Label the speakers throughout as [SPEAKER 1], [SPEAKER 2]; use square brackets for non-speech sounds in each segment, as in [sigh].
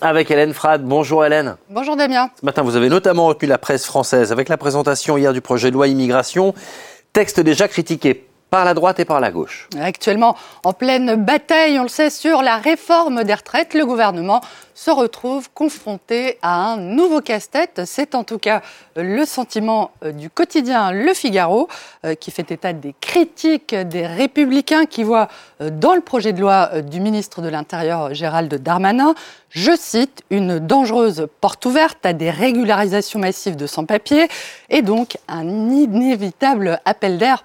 [SPEAKER 1] Avec Hélène Frad. Bonjour Hélène.
[SPEAKER 2] Bonjour Damien.
[SPEAKER 1] Ce matin, vous avez notamment retenu la presse française avec la présentation hier du projet de loi immigration. Texte déjà critiqué par la droite et par la gauche.
[SPEAKER 2] Actuellement en pleine bataille, on le sait, sur la réforme des retraites, le gouvernement se retrouve confronté à un nouveau casse-tête. C'est en tout cas le sentiment euh, du quotidien Le Figaro, euh, qui fait état des critiques des républicains qui voient euh, dans le projet de loi du ministre de l'Intérieur Gérald Darmanin, je cite, une dangereuse porte ouverte à des régularisations massives de sans-papiers et donc un inévitable appel d'air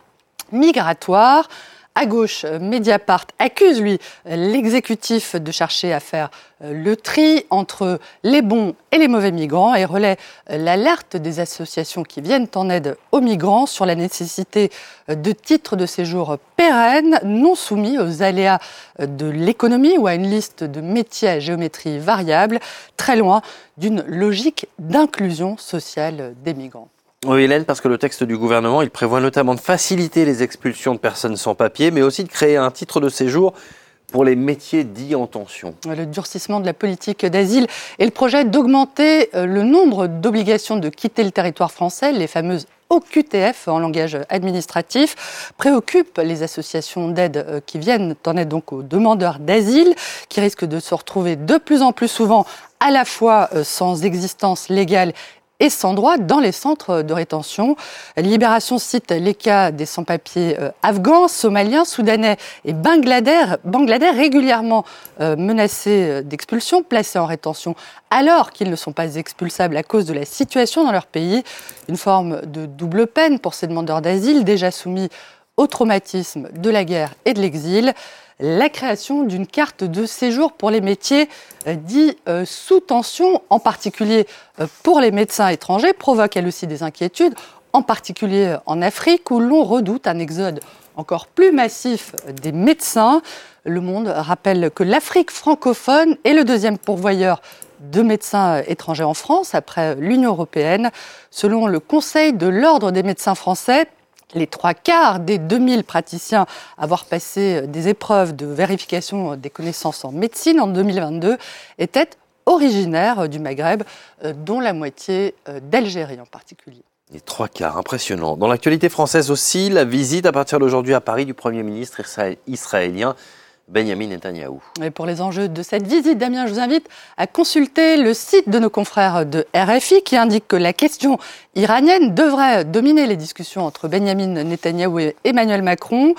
[SPEAKER 2] migratoire. À gauche, Mediapart accuse, lui, l'exécutif de chercher à faire euh, le tri entre les bons et les mauvais migrants et relaie euh, l'alerte des associations qui viennent en aide aux migrants sur la nécessité euh, de titres de séjour pérennes, non soumis aux aléas de l'économie ou à une liste de métiers à géométrie variable, très loin d'une logique d'inclusion sociale des migrants.
[SPEAKER 1] Oui, Hélène, parce que le texte du gouvernement, il prévoit notamment de faciliter les expulsions de personnes sans papier, mais aussi de créer un titre de séjour pour les métiers dits en tension.
[SPEAKER 2] Le durcissement de la politique d'asile et le projet d'augmenter euh, le nombre d'obligations de quitter le territoire français, les fameuses OQTF en langage administratif, préoccupent les associations d'aide euh, qui viennent en aide donc aux demandeurs d'asile, qui risquent de se retrouver de plus en plus souvent à la fois euh, sans existence légale et sans droit dans les centres de rétention. Libération cite les cas des sans-papiers euh, afghans, somaliens, soudanais et bangladais, bangladais régulièrement euh, menacés euh, d'expulsion, placés en rétention alors qu'ils ne sont pas expulsables à cause de la situation dans leur pays. Une forme de double peine pour ces demandeurs d'asile déjà soumis au traumatisme de la guerre et de l'exil la création d'une carte de séjour pour les métiers euh, dits euh, sous tension, en particulier euh, pour les médecins étrangers, provoque elle aussi des inquiétudes, en particulier en Afrique où l'on redoute un exode encore plus massif des médecins. Le Monde rappelle que l'Afrique francophone est le deuxième pourvoyeur de médecins étrangers en France après l'Union européenne. Selon le Conseil de l'Ordre des médecins français, les trois quarts des 2000 praticiens avoir passé des épreuves de vérification des connaissances en médecine en 2022 étaient originaires du Maghreb, euh, dont la moitié euh, d'Algérie en particulier.
[SPEAKER 1] Les trois quarts, impressionnant. Dans l'actualité française aussi, la visite à partir d'aujourd'hui à Paris du Premier ministre israélien Benjamin Netanyahou.
[SPEAKER 2] Et pour les enjeux de cette visite, Damien, je vous invite à consulter le site de nos confrères de RFI qui indique que la question iranienne devrait dominer les discussions entre Benjamin Netanyahou et Emmanuel Macron.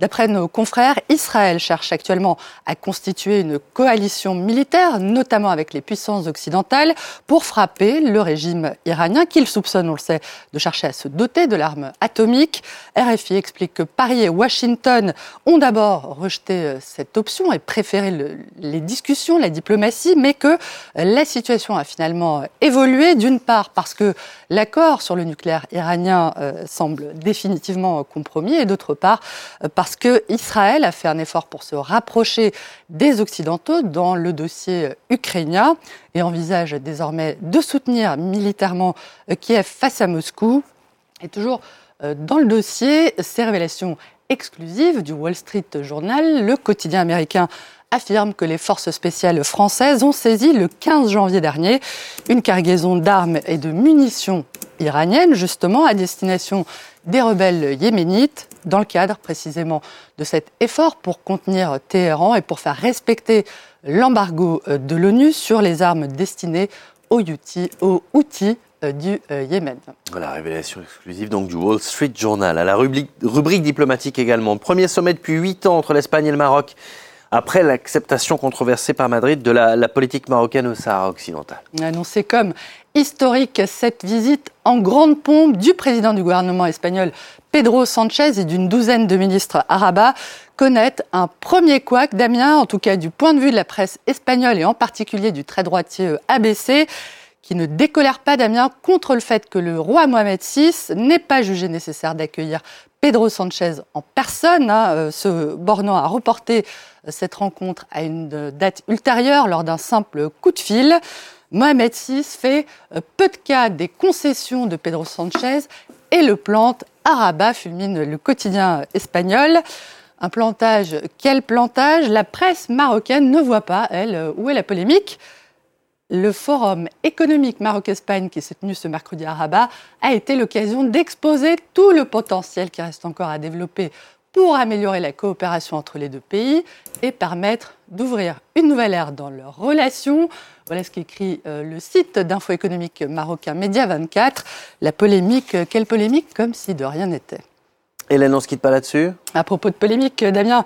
[SPEAKER 2] D'après nos confrères, Israël cherche actuellement à constituer une coalition militaire, notamment avec les puissances occidentales, pour frapper le régime iranien qu'il soupçonne, on le sait, de chercher à se doter de l'arme atomique. RFI explique que Paris et Washington ont d'abord rejeté euh, cette option et préféré les discussions, la diplomatie, mais que la situation a finalement évolué, d'une part parce que l'accord sur le nucléaire iranien euh, semble définitivement compromis, et d'autre part euh, parce que Israël a fait un effort pour se rapprocher des Occidentaux dans le dossier ukrainien et envisage désormais de soutenir militairement Kiev face à Moscou. Et toujours euh, dans le dossier, ces révélations exclusives du Wall Street Journal, le quotidien américain affirme que les forces spéciales françaises ont saisi le 15 janvier dernier une cargaison d'armes et de munitions iraniennes, justement à destination des rebelles yéménites dans le cadre précisément de cet effort pour contenir Téhéran et pour faire respecter l'embargo de l'ONU sur les armes destinées aux euh, du euh, Yémen.
[SPEAKER 1] La révélation exclusive donc du Wall Street Journal. À la rubrique, rubrique diplomatique également. Premier sommet depuis huit ans entre l'Espagne et le Maroc après l'acceptation controversée par Madrid de la, la, politique marocaine au Sahara occidental.
[SPEAKER 2] Annoncé comme historique cette visite en grande pompe du président du gouvernement espagnol Pedro Sanchez et d'une douzaine de ministres arabes connaît un premier couac, Damien, en tout cas du point de vue de la presse espagnole et en particulier du très droitier euh, ABC, qui ne décolère pas, Damien, contre le fait que le roi Mohamed VI n'ait pas jugé nécessaire d'accueillir Pedro Sanchez en personne, hein, euh, se bornant à reporter euh, cette rencontre à une date ultérieure lors d'un simple coup de fil. Mohamed VI fait peu de cas des concessions de Pedro Sanchez et le plante Araba fulmine le quotidien espagnol. Un plantage, quel plantage? La presse marocaine ne voit pas, elle, où est la polémique? Le forum économique Maroc-Espagne qui s'est tenu ce mercredi à Rabat a été l'occasion d'exposer tout le potentiel qui reste encore à développer pour améliorer la coopération entre les deux pays et permettre d'ouvrir une nouvelle ère dans leurs relations. Voilà ce qu'écrit euh, le site d'info économique marocain Média 24. La polémique, euh, quelle polémique, comme si de rien n'était.
[SPEAKER 1] Hélène, on ne se quitte pas là-dessus?
[SPEAKER 2] À propos de polémique, Damien,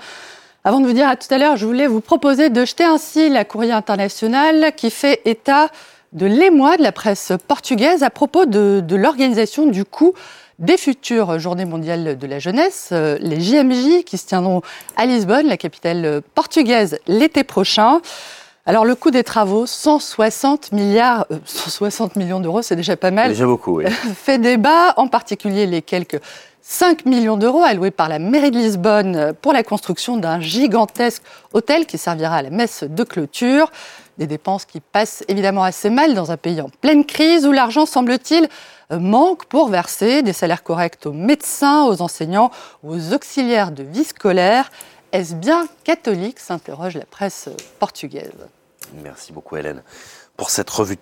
[SPEAKER 2] avant de vous dire à tout à l'heure, je voulais vous proposer de jeter ainsi la courrier internationale qui fait état de l'émoi de la presse portugaise à propos de, l'organisation du coup des futures Journées mondiales de la jeunesse, euh, les JMJ, qui se tiendront à Lisbonne, la capitale portugaise, l'été prochain. Alors le coût des travaux, 160 milliards, 160 euh, millions d'euros, c'est déjà pas mal.
[SPEAKER 1] Déjà beaucoup, oui. [laughs]
[SPEAKER 2] fait débat, en particulier les quelques 5 millions d'euros alloués par la mairie de Lisbonne pour la construction d'un gigantesque hôtel qui servira à la messe de clôture. Des dépenses qui passent évidemment assez mal dans un pays en pleine crise où l'argent, semble-t-il, manque pour verser des salaires corrects aux médecins, aux enseignants, aux auxiliaires de vie scolaire. Est-ce bien catholique s'interroge la presse portugaise.
[SPEAKER 1] Merci beaucoup Hélène pour cette revue de